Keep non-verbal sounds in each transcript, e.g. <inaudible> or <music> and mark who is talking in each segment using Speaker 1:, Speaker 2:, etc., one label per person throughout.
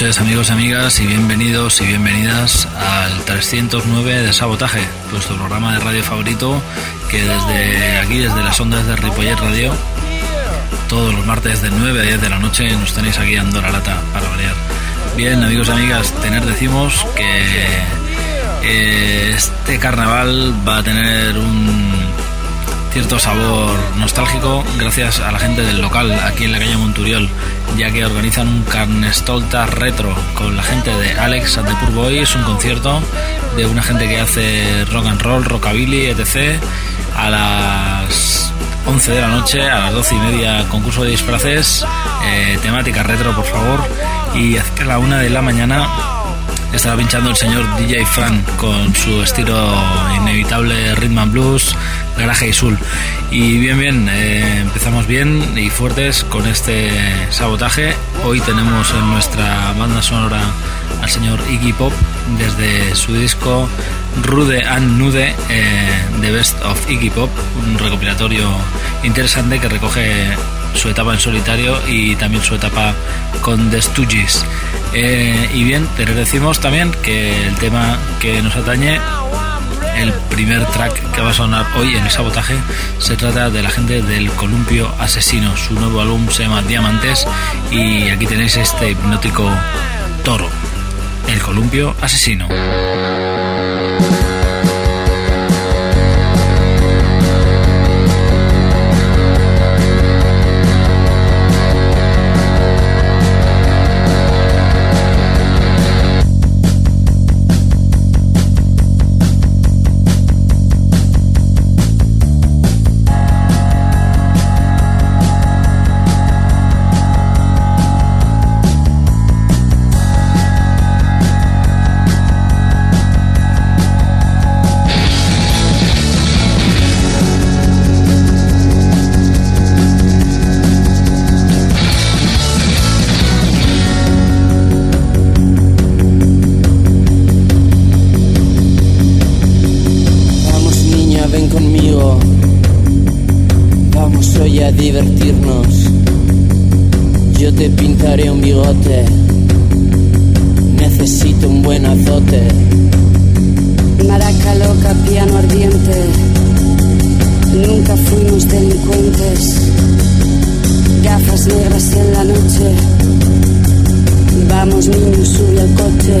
Speaker 1: Noches amigos y amigas y bienvenidos y bienvenidas al 309 de Sabotaje, nuestro programa de radio favorito que desde aquí, desde las ondas de Ripollet Radio, todos los martes de 9 a 10 de la noche nos tenéis aquí dando la lata para variar. Bien amigos y amigas, tener decimos que eh, este carnaval va a tener un cierto sabor nostálgico gracias a la gente del local aquí en la calle Monturiol, ya que organizan un carnestolta retro con la gente de Alex and the Poor Boys, un concierto de una gente que hace rock and roll, rockabilly, etc. A las 11 de la noche, a las 12 y media concurso de disfraces, eh, temática retro por favor, y a la una de la mañana estará pinchando el señor DJ Fran con su estilo inevitable rhythm and blues, garaje y soul. Y bien, bien, eh, empezamos bien y fuertes con este sabotaje. Hoy tenemos en nuestra banda sonora al señor Iggy Pop desde su disco Rude and Nude, eh, The Best of Iggy Pop, un recopilatorio interesante que recoge su etapa en solitario y también su etapa con The Stooges. Eh, y bien, pero decimos también que el tema que nos atañe, el primer track que va a sonar hoy en el sabotaje, se trata de la gente del Columpio Asesino. Su nuevo álbum se llama Diamantes y aquí tenéis este hipnótico toro, el Columpio Asesino.
Speaker 2: Gafas negras en la noche. Vamos niños, sube al coche.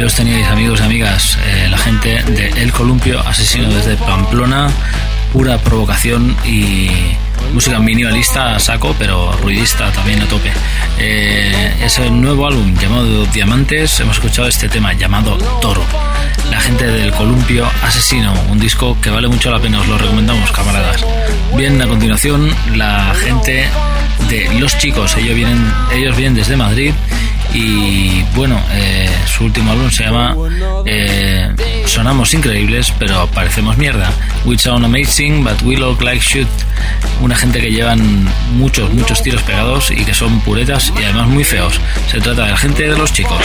Speaker 3: Los teníais amigos y amigas, eh, la gente de El Columpio, asesino desde Pamplona, pura provocación y música minimalista saco, pero ruidista también a tope. Eh, es el nuevo álbum llamado Diamantes, hemos escuchado este tema llamado Toro. La gente del Columpio Asesino, un disco que vale mucho la pena, os lo recomendamos camaradas. Bien, a continuación la gente de Los Chicos, ellos vienen, ellos vienen desde Madrid y bueno, eh, su último álbum se llama eh, Sonamos increíbles, pero parecemos mierda. We sound amazing, but we look like shit. Una gente que llevan muchos, muchos tiros pegados y que son puretas y además muy feos. Se trata de la gente de los chicos.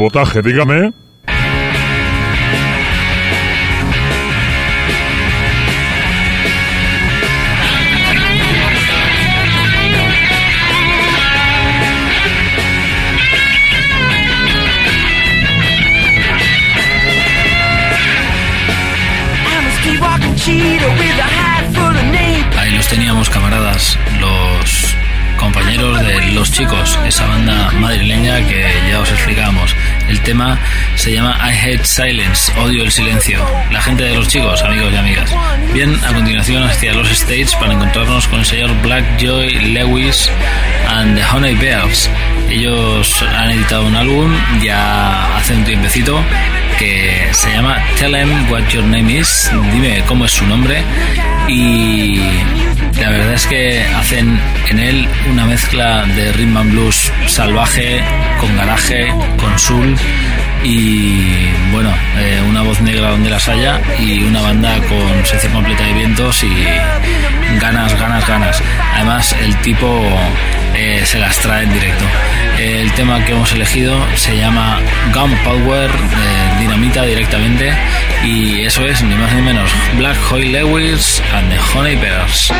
Speaker 4: Sabotaje, dígame.
Speaker 3: Ahí los teníamos, camaradas, los compañeros de Los Chicos, esa banda madrileña que ya os explicábamos. El tema se llama I Hate Silence, odio el silencio. La gente de Los Chicos, amigos y amigas. Bien, a continuación hacia los States para encontrarnos con el señor Black Joy Lewis and the Honey Bears. Ellos han editado un álbum ya hace un tiempecito
Speaker 1: que se llama Tell Em What Your Name Is, dime cómo es su nombre y la verdad es que hacen en él una mezcla de rhythm and blues salvaje con garaje, con soul y bueno, eh, una voz negra donde las haya y una banda con sección completa de vientos y ganas, ganas, ganas. Además el tipo eh, se las trae en directo. El tema que hemos elegido se llama Gunpowder, eh, dinamita directamente y eso es ni más ni menos Black Hoy Lewis and the Honey Bears.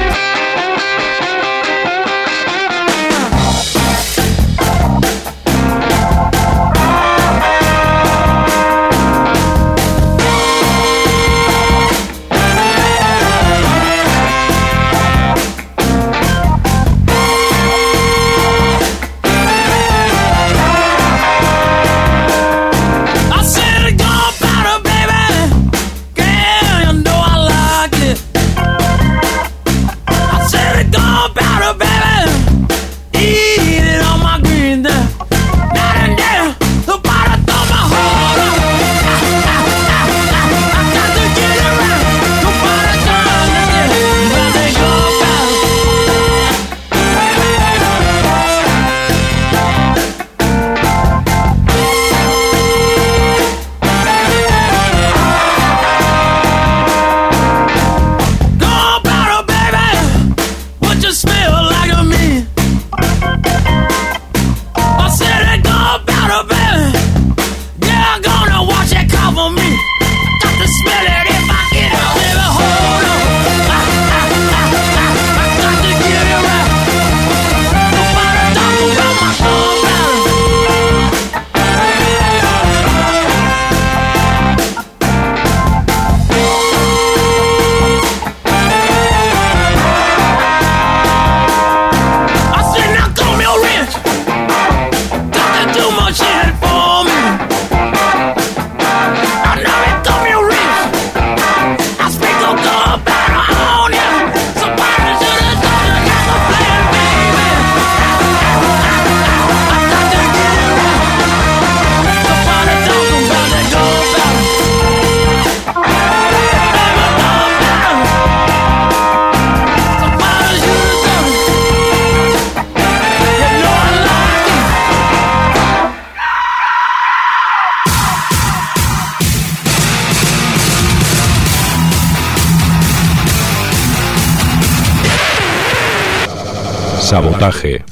Speaker 5: Sabotaje.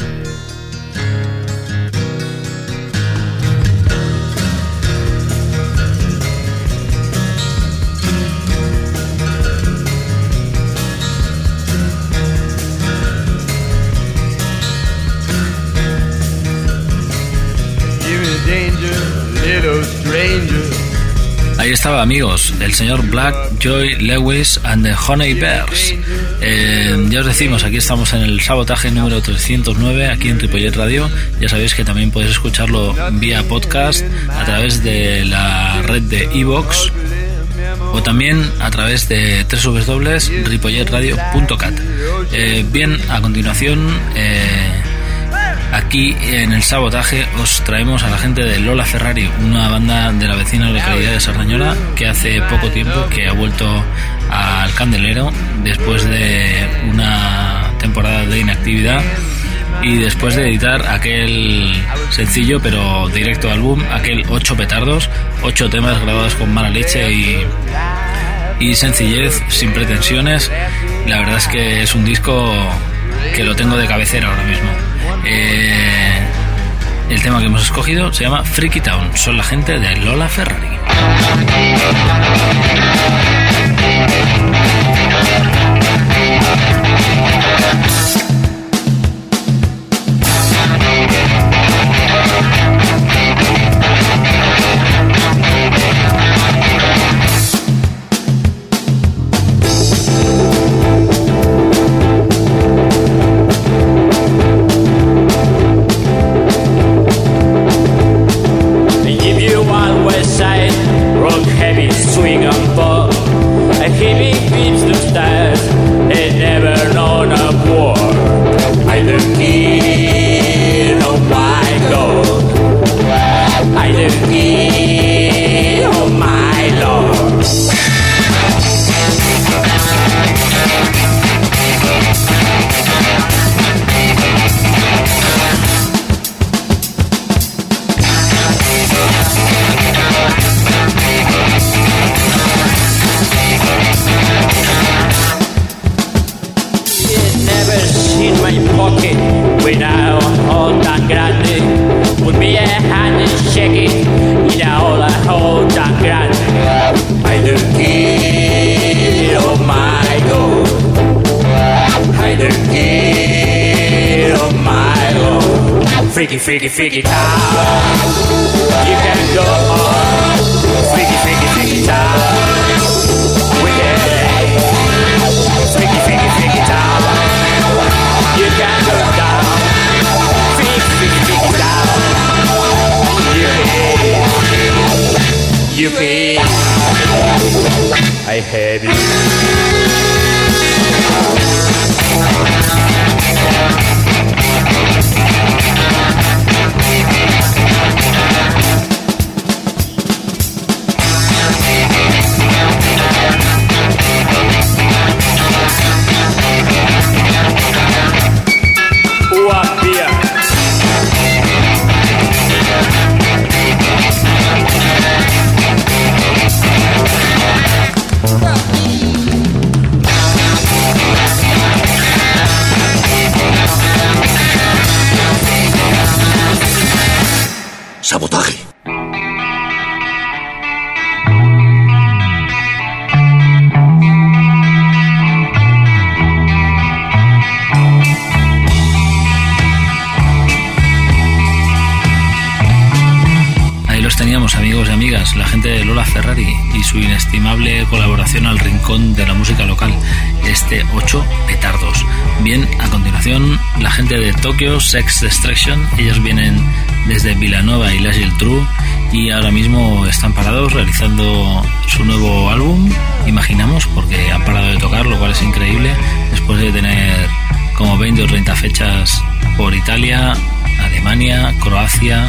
Speaker 1: Ahí estaba, amigos, el señor Black, Joy, Lewis and the Honey Bears. Eh, ya os decimos, aquí estamos en el sabotaje número 309, aquí en Tripollet Radio. Ya sabéis que también podéis escucharlo vía podcast a través de la red de Evox o también a través de www.ripolletradio.cat. Eh, bien, a continuación. Eh, Aquí en el sabotaje os traemos a la gente de Lola Ferrari, una banda de la vecina localidad de Sardañola que hace poco tiempo que ha vuelto al candelero después de una temporada de inactividad y después de editar aquel sencillo pero directo álbum, aquel ocho petardos, ocho temas grabados con mala leche y, y sencillez, sin pretensiones, la verdad es que es un disco que lo tengo de cabecera ahora mismo. Eh, el tema que hemos escogido se llama Freaky Town. Son la gente de Lola Ferrari.
Speaker 6: Freaky, freaky, freaky town. You can go on. Freaky, freaky, freaky town. Wicked. Freaky, freaky, freaky town. You can go down. Freaky, freaky, freaky town. You You pay. I have you.
Speaker 1: Inestimable colaboración al rincón de la música local, este 8 petardos. Bien, a continuación, la gente de Tokyo Sex Destruction, ellos vienen desde Villanova y Las True y ahora mismo están parados realizando su nuevo álbum, imaginamos, porque han parado de tocar, lo cual es increíble, después de tener como 20 o 30 fechas por Italia, Alemania, Croacia,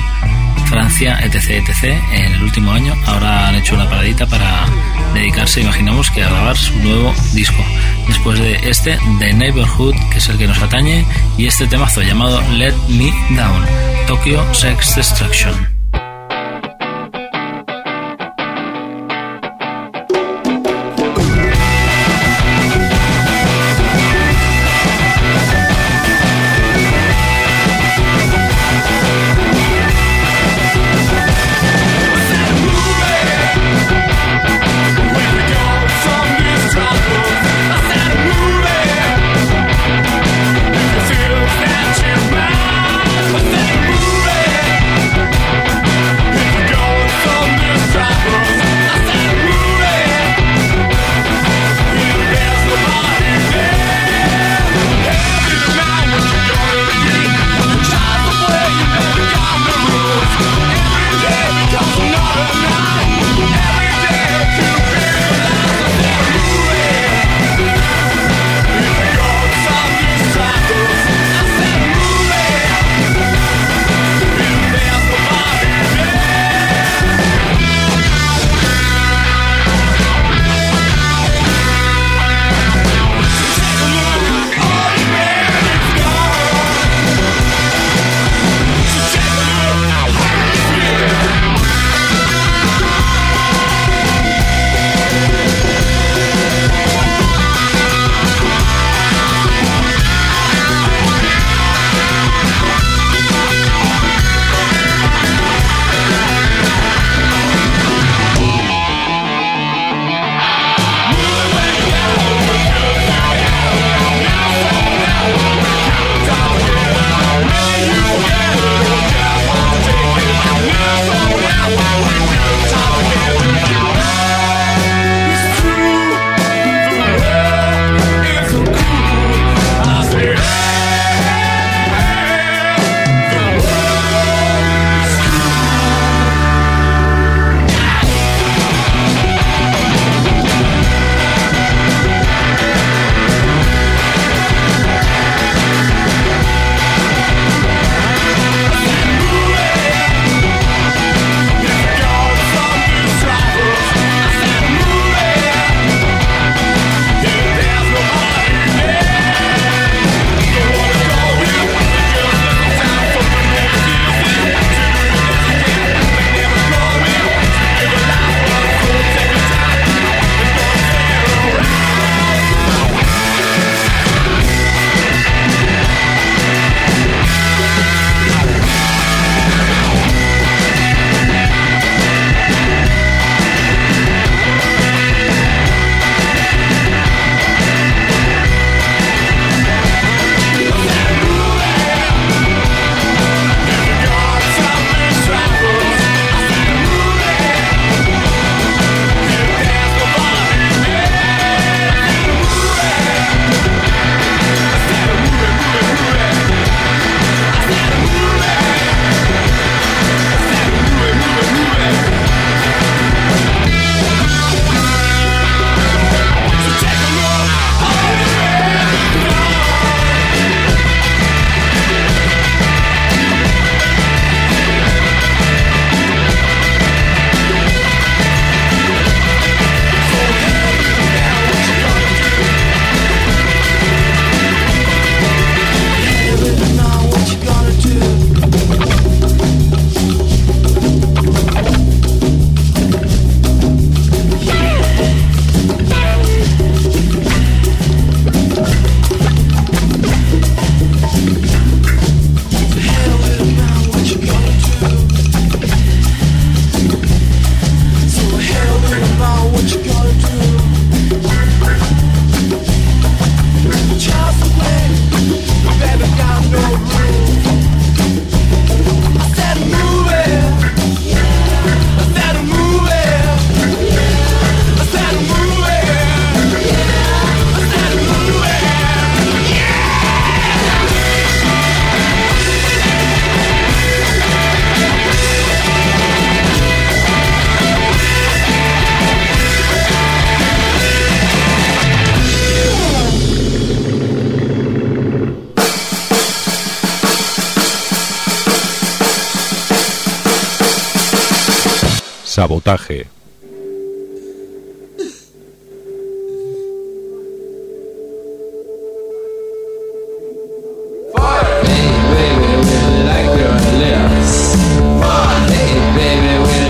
Speaker 1: Francia, etc, etc, en el último año. Ahora han hecho una paradita para dedicarse, imaginamos, que a grabar su nuevo disco. Después de este, The Neighborhood, que es el que nos atañe, y este temazo llamado Let Me Down, Tokyo Sex Destruction.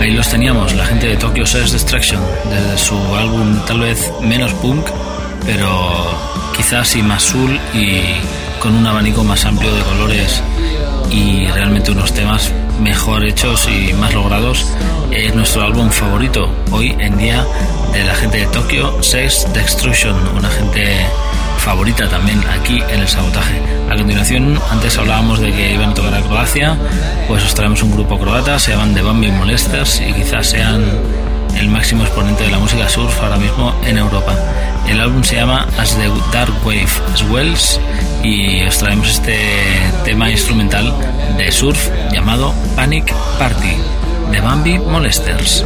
Speaker 1: Ahí los teníamos, la gente de Tokyo Sex Destruction, desde su álbum tal vez menos punk, pero quizás sí más soul y con un abanico más amplio de colores y realmente unos temas mejor hechos y más logrados. Es nuestro álbum favorito hoy en día de la gente de Tokyo Sex Destruction, una gente favorita también aquí en el sabotaje. A continuación, antes hablábamos de que iban a tocar a Croacia, pues os traemos un grupo croata, se llaman The Bambi Molesters y quizás sean el máximo exponente de la música surf ahora mismo en Europa. El álbum se llama As the Dark Wave Swells y os traemos este tema instrumental de surf llamado Panic Party de Bambi Molesters.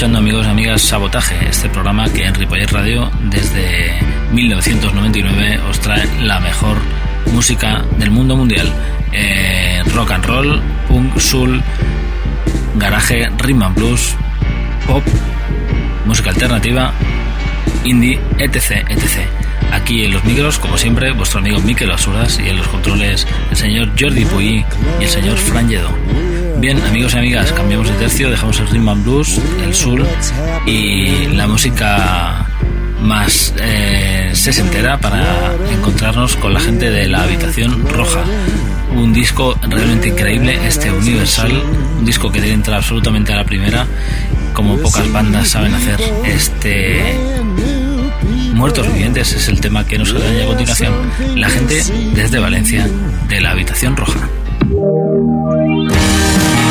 Speaker 1: Escuchando amigos y amigas Sabotaje, este programa que en Ripollet Radio desde 1999 os trae la mejor música del mundo mundial. Eh, rock and roll, punk, soul, garaje, rhythm and blues, pop, música alternativa, indie, etc, etc. Aquí en los micros, como siempre, vuestro amigo Miquel Asuras y en los controles el señor Jordi Puy y el señor Fran. Bien, amigos y amigas, cambiamos de tercio, dejamos el rhythm and blues, el soul y la música más eh, sesentera para encontrarnos con la gente de la Habitación Roja. Un disco realmente increíble, este Universal, un disco que debe entrar absolutamente a la primera, como pocas bandas saben hacer. Este Muertos Vivientes es el tema que nos atañe a continuación. La gente desde Valencia, de la Habitación Roja.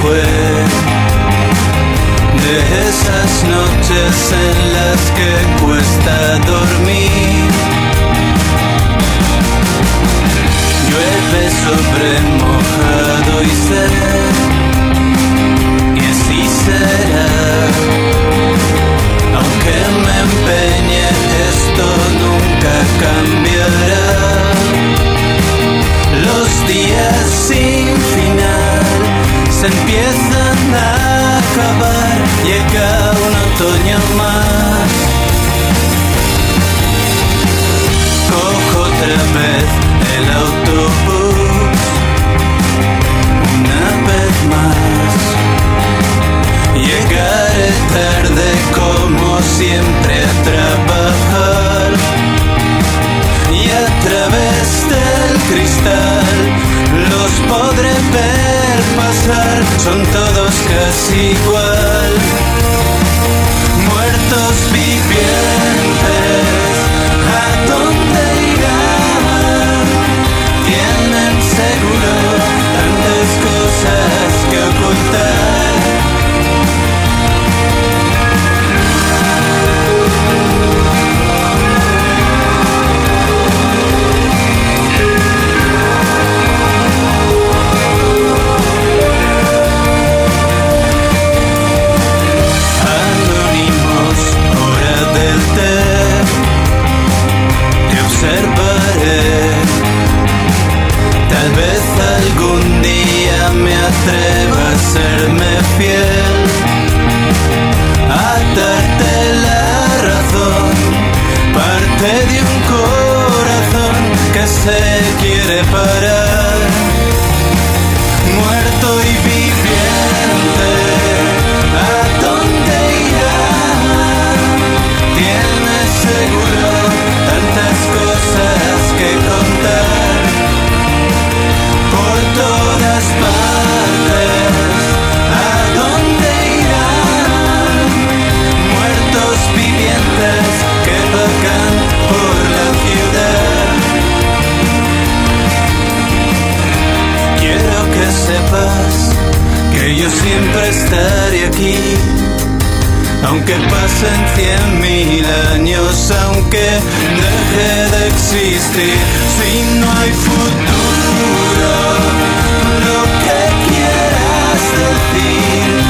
Speaker 7: fue de esas noches en las que cuesta dormir. Llueve sobre mojado y sé, se empiezan a acabar. Llega un otoño más. Cojo otra vez el autobús. Una vez más. Llegaré tarde como siempre a trabajar y a través del cristal los podré ver son todos casi igual. Muertos vivientes, que se quiere parar, muerto y yo siempre estaré aquí. Aunque pasen cien mil años, aunque deje de existir, si no hay futuro, lo que quieras decir,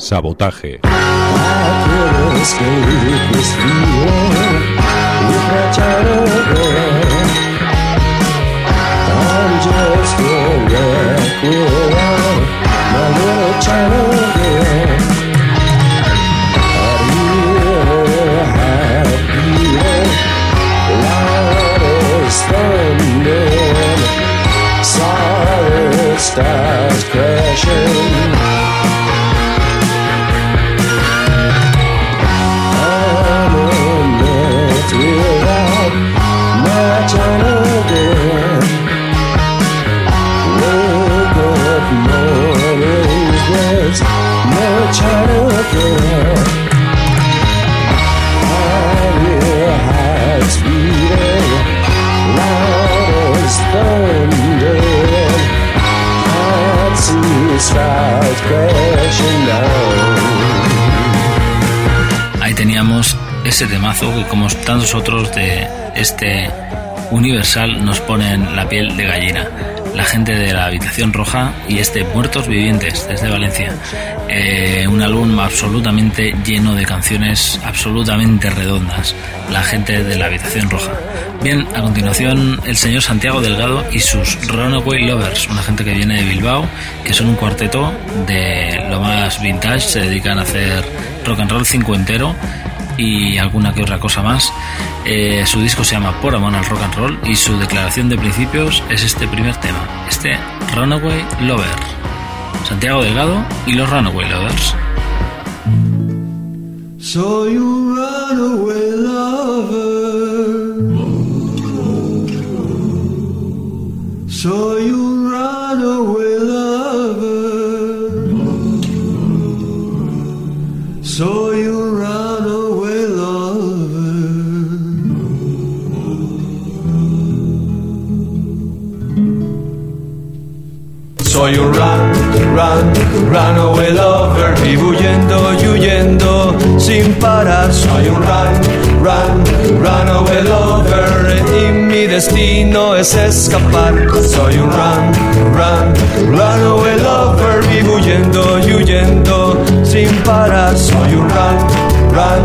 Speaker 5: Sabotaje.
Speaker 1: Ese temazo que como tantos otros de este Universal nos ponen la piel de gallina. La gente de la habitación roja y este Muertos Vivientes desde Valencia. Eh, un álbum absolutamente lleno de canciones absolutamente redondas. La gente de la habitación roja. Bien, a continuación el señor Santiago Delgado y sus Runaway Lovers, una gente que viene de Bilbao, que son un cuarteto de lo más vintage, se dedican a hacer rock and roll cincuentero y alguna que otra cosa más. Eh, su disco se llama Por Amor al Rock and Roll y su declaración de principios es este primer tema, este Runaway Lover. Santiago Delgado y los Runaway Lovers.
Speaker 8: Soy un runaway lover. Soy un
Speaker 9: Soy un run, run, runaway lover, vivo huyendo y huyendo sin parar. Soy un run, run, runaway lover y mi destino es escapar. Soy un run, run, runaway lover, vivo huyendo y huyendo sin parar. Soy un run, run,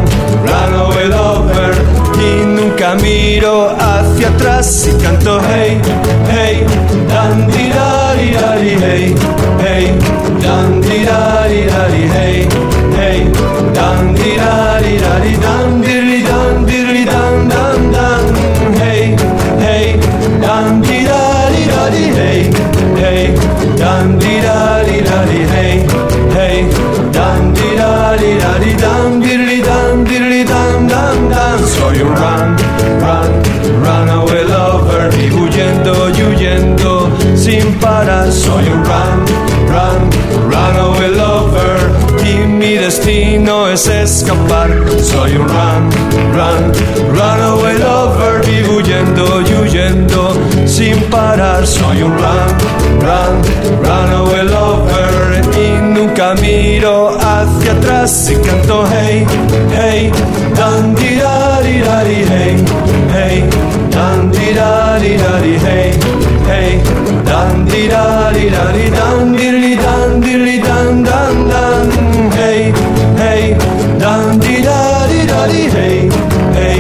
Speaker 9: runaway lover y nunca miro hacia atrás y canto hey, hey, dan di da di da di hey, hey, dan di da di da di hey, hey, dan di da di da di dan di dan di dan dan dan hey, hey, dan di da di da di hey, hey, dan di da di da di hey, hey, dan di da di da di dan di dan di dan dan dan soy un run, run, sin parar. Soy un run, run, runaway lover. Y mi destino es escapar. Soy un run, run, runaway lover. Y huyendo y huyendo sin parar. Soy un run, run, runaway lover. Y nunca miro hacia atrás y canto hey, hey, dan di da di da di hey, hey, dan di da di da di hey, hey, dan di da di da di dan di di dan di di dan dan dan hey, hey, dan di da di da di hey, hey,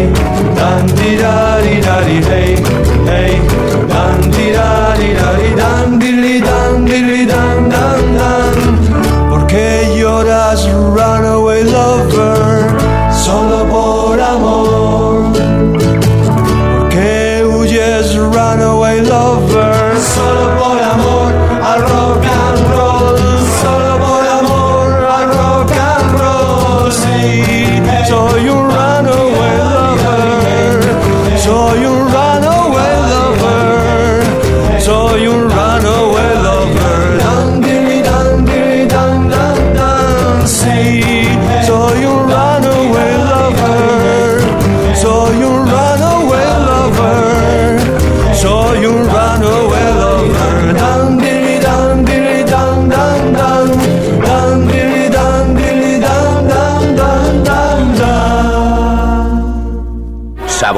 Speaker 9: dan di da di da di hey, hey, dan di da di da di dan di di dan di di dan dan dan ¿Por qué lloras, runaway lover? Solo por amor. Solo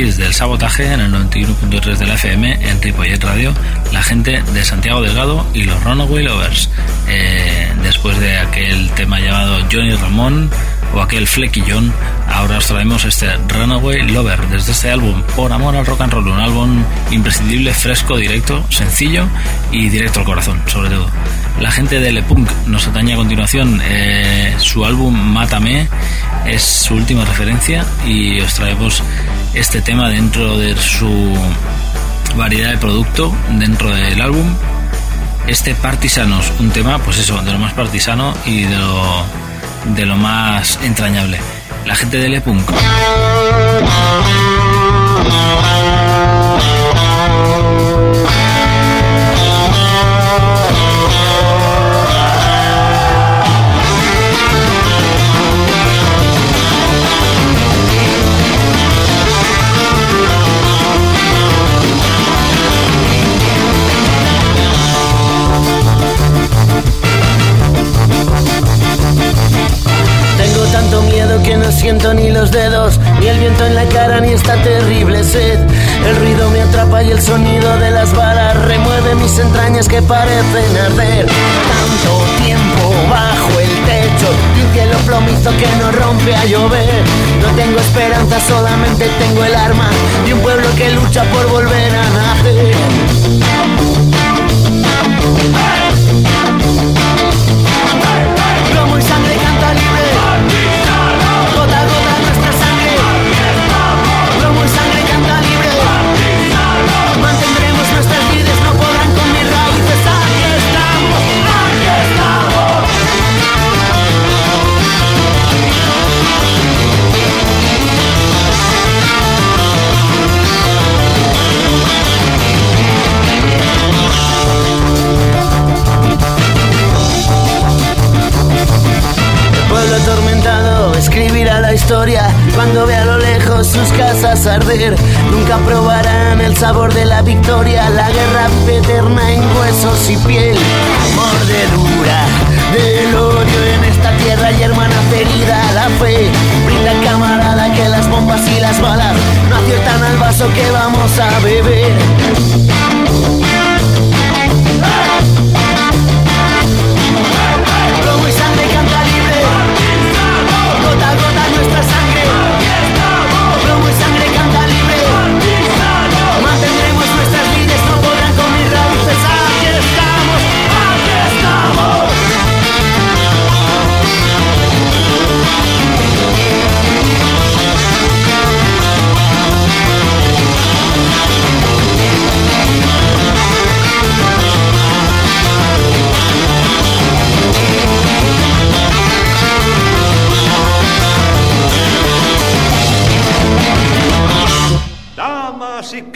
Speaker 1: Desde aquí, desde el sabotaje, en el 91.3 de la FM, en Ripollet Radio, la gente de Santiago Delgado y los Runaway Lovers. Eh, después de aquel tema llamado Johnny Ramón o aquel John, ahora os traemos este Runaway Lover desde este álbum Por Amor al Rock and Roll, un álbum imprescindible, fresco, directo, sencillo y directo al corazón, sobre todo. La gente de Le Punk nos atañe a continuación. eh, su álbum Mátame es su última referencia y os traemos este tema dentro de su variedad de producto, dentro del álbum. Este Partisanos, un tema, pues eso, de lo más partisano y de lo, de lo más entrañable. La gente de Le Punk.
Speaker 10: Que no siento ni los dedos, ni el viento en la cara, ni esta terrible sed. El ruido me atrapa y el sonido de las balas remueve mis entrañas que parecen arder. Tanto tiempo bajo el techo y un cielo plomizo que no rompe a llover. No tengo esperanza, solamente tengo el arma de un pueblo que lucha por volver a nacer. Escribirá la historia cuando vea a lo lejos sus casas arder. Nunca probarán el sabor de la victoria, la guerra eterna en huesos y piel. Mordedura del odio en esta tierra y hermana ferida la fe. Brinda camarada que las bombas y las balas no aciertan al vaso que vamos a beber.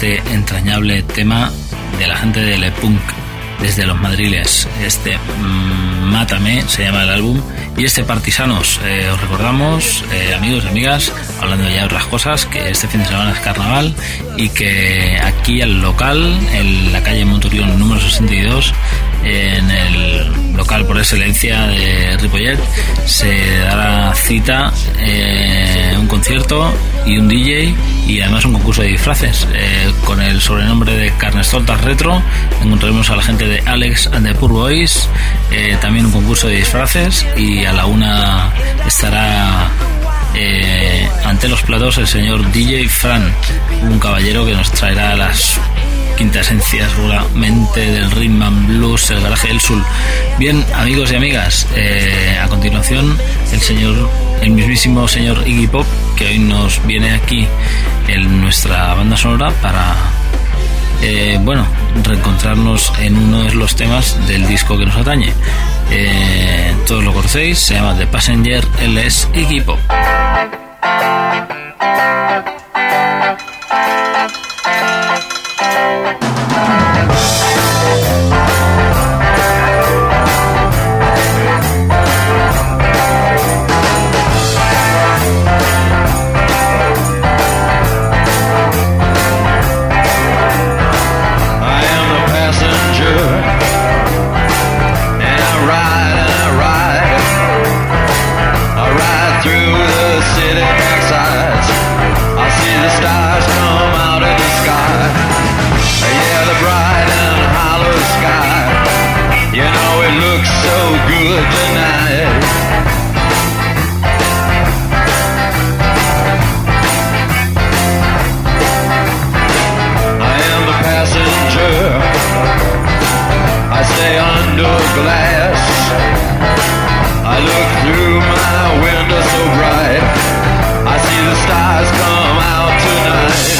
Speaker 1: Este entrañable tema de la gente de Le Punk desde los madriles. Este mm, Mátame se llama el álbum. Y este Partisanos, eh, os recordamos, eh, amigos y amigas, hablando ya de otras cosas, que este fin de semana es carnaval y que aquí al local, en la calle Monturión número 62, en el local por excelencia de Ripollet, se dará cita, eh, un concierto y un DJ y además un concurso de disfraces. Eh, con el sobrenombre de Carnestoltas Retro encontraremos a la gente de Alex and the Poor Boys, eh, también un concurso de disfraces y a la una estará eh, ante los platos el señor DJ Fran, un caballero que nos traerá las quintasencias seguramente del Rhythm Blues, el garaje del Sul. Bien, amigos y amigas, eh, a continuación el señor, el mismísimo señor Iggy Pop, que hoy nos viene aquí en nuestra banda sonora para eh, bueno, reencontrarnos en uno de los temas del disco que nos atañe. Eh, todos lo conocéis, se llama The Passenger, él es Iggy.
Speaker 11: Tonight. I am the passenger. I stay under glass. I look through my window so bright. I see the stars come out tonight.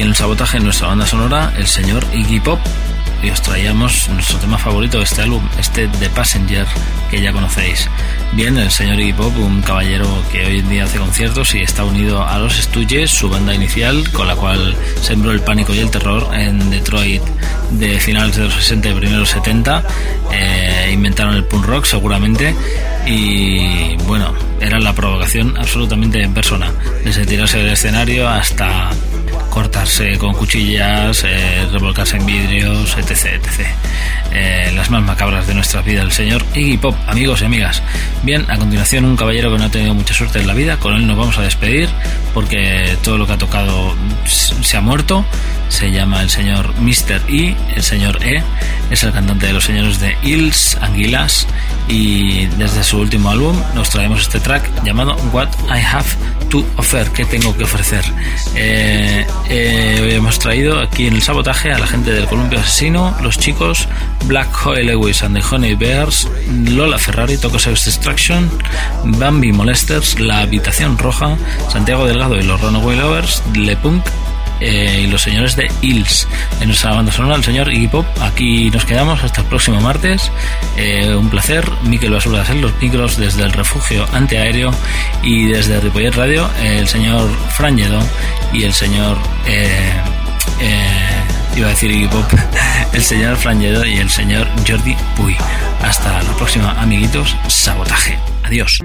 Speaker 1: en el sabotaje en nuestra banda sonora, el señor Iggy Pop. Y os traíamos nuestro tema favorito de este álbum, este The Passenger, que ya conocéis. Bien, el señor Iggy Pop, un caballero que hoy en día hace conciertos y está unido a los Stooges, su banda inicial, con la cual sembró el pánico y el terror en Detroit de finales de los 60 y primeros 70. Eh, inventaron el punk rock seguramente y bueno, era la provocación absolutamente en persona, desde tirarse del escenario hasta cortarse con cuchillas, eh, revolcarse en vidrios, etc. etc. Eh, las más macabras de nuestra vida, el señor Iggy Pop, amigos y amigas. Bien, a continuación un caballero que no ha tenido mucha suerte en la vida, con él nos vamos a despedir porque todo lo que ha tocado se ha muerto. Se llama el señor Mr. E, el señor E, es el cantante de los señores de Hills, Anguilas y desde su último álbum nos traemos este track llamado What I Have to Offer, que tengo que ofrecer. Eh, eh, hemos traído aquí en el sabotaje a la gente del Columpio Asesino, los chicos Black Hoy Lewis and the Honey Bears, Lola Ferrari, Toco Sex Destruction, Bambi Molesters, La Habitación Roja, Santiago Delgado y los Runaway Lovers, Le Punk eh, y los señores de Hills. En nuestra banda sonora, el señor Iggy Pop. Aquí nos quedamos hasta el próximo martes. Eh, un placer. Miquel Basura los micros desde el refugio antiaéreo y desde Ripollet Radio, el señor Fran Lledó y el señor. Eh, eh, iba a decir Iggy Pop, <laughs> el señor Fran Lledó y el señor Jordi Puy. Hasta la próxima, amiguitos. Sabotaje. Adiós.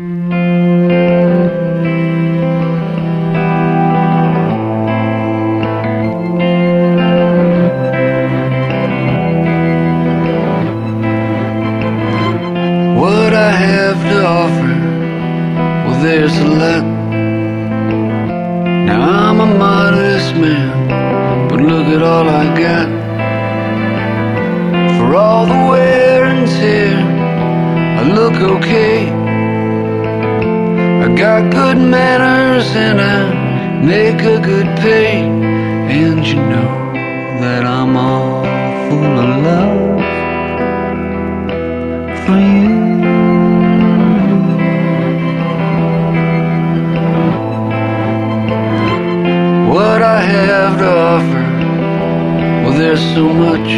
Speaker 3: There's so much.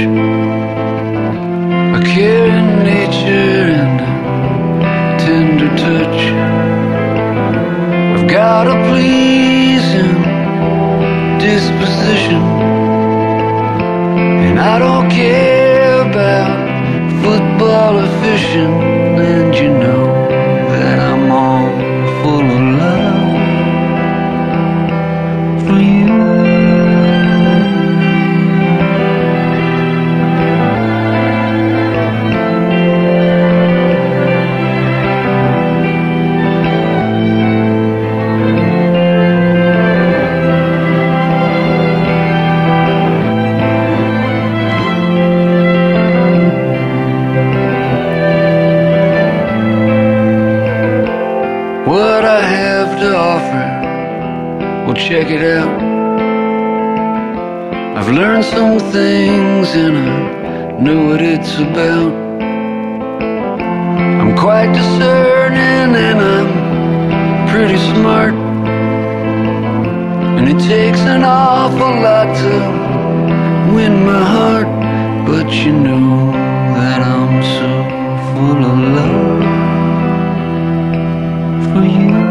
Speaker 3: A care in nature and a tender touch. I've got a pleasing disposition, and I don't care about football or fishing, check it out. I've learned some things and I know what it's about. I'm quite discerning and I'm pretty smart. And it takes an awful lot to win my heart. But you know that I'm so full of love for you.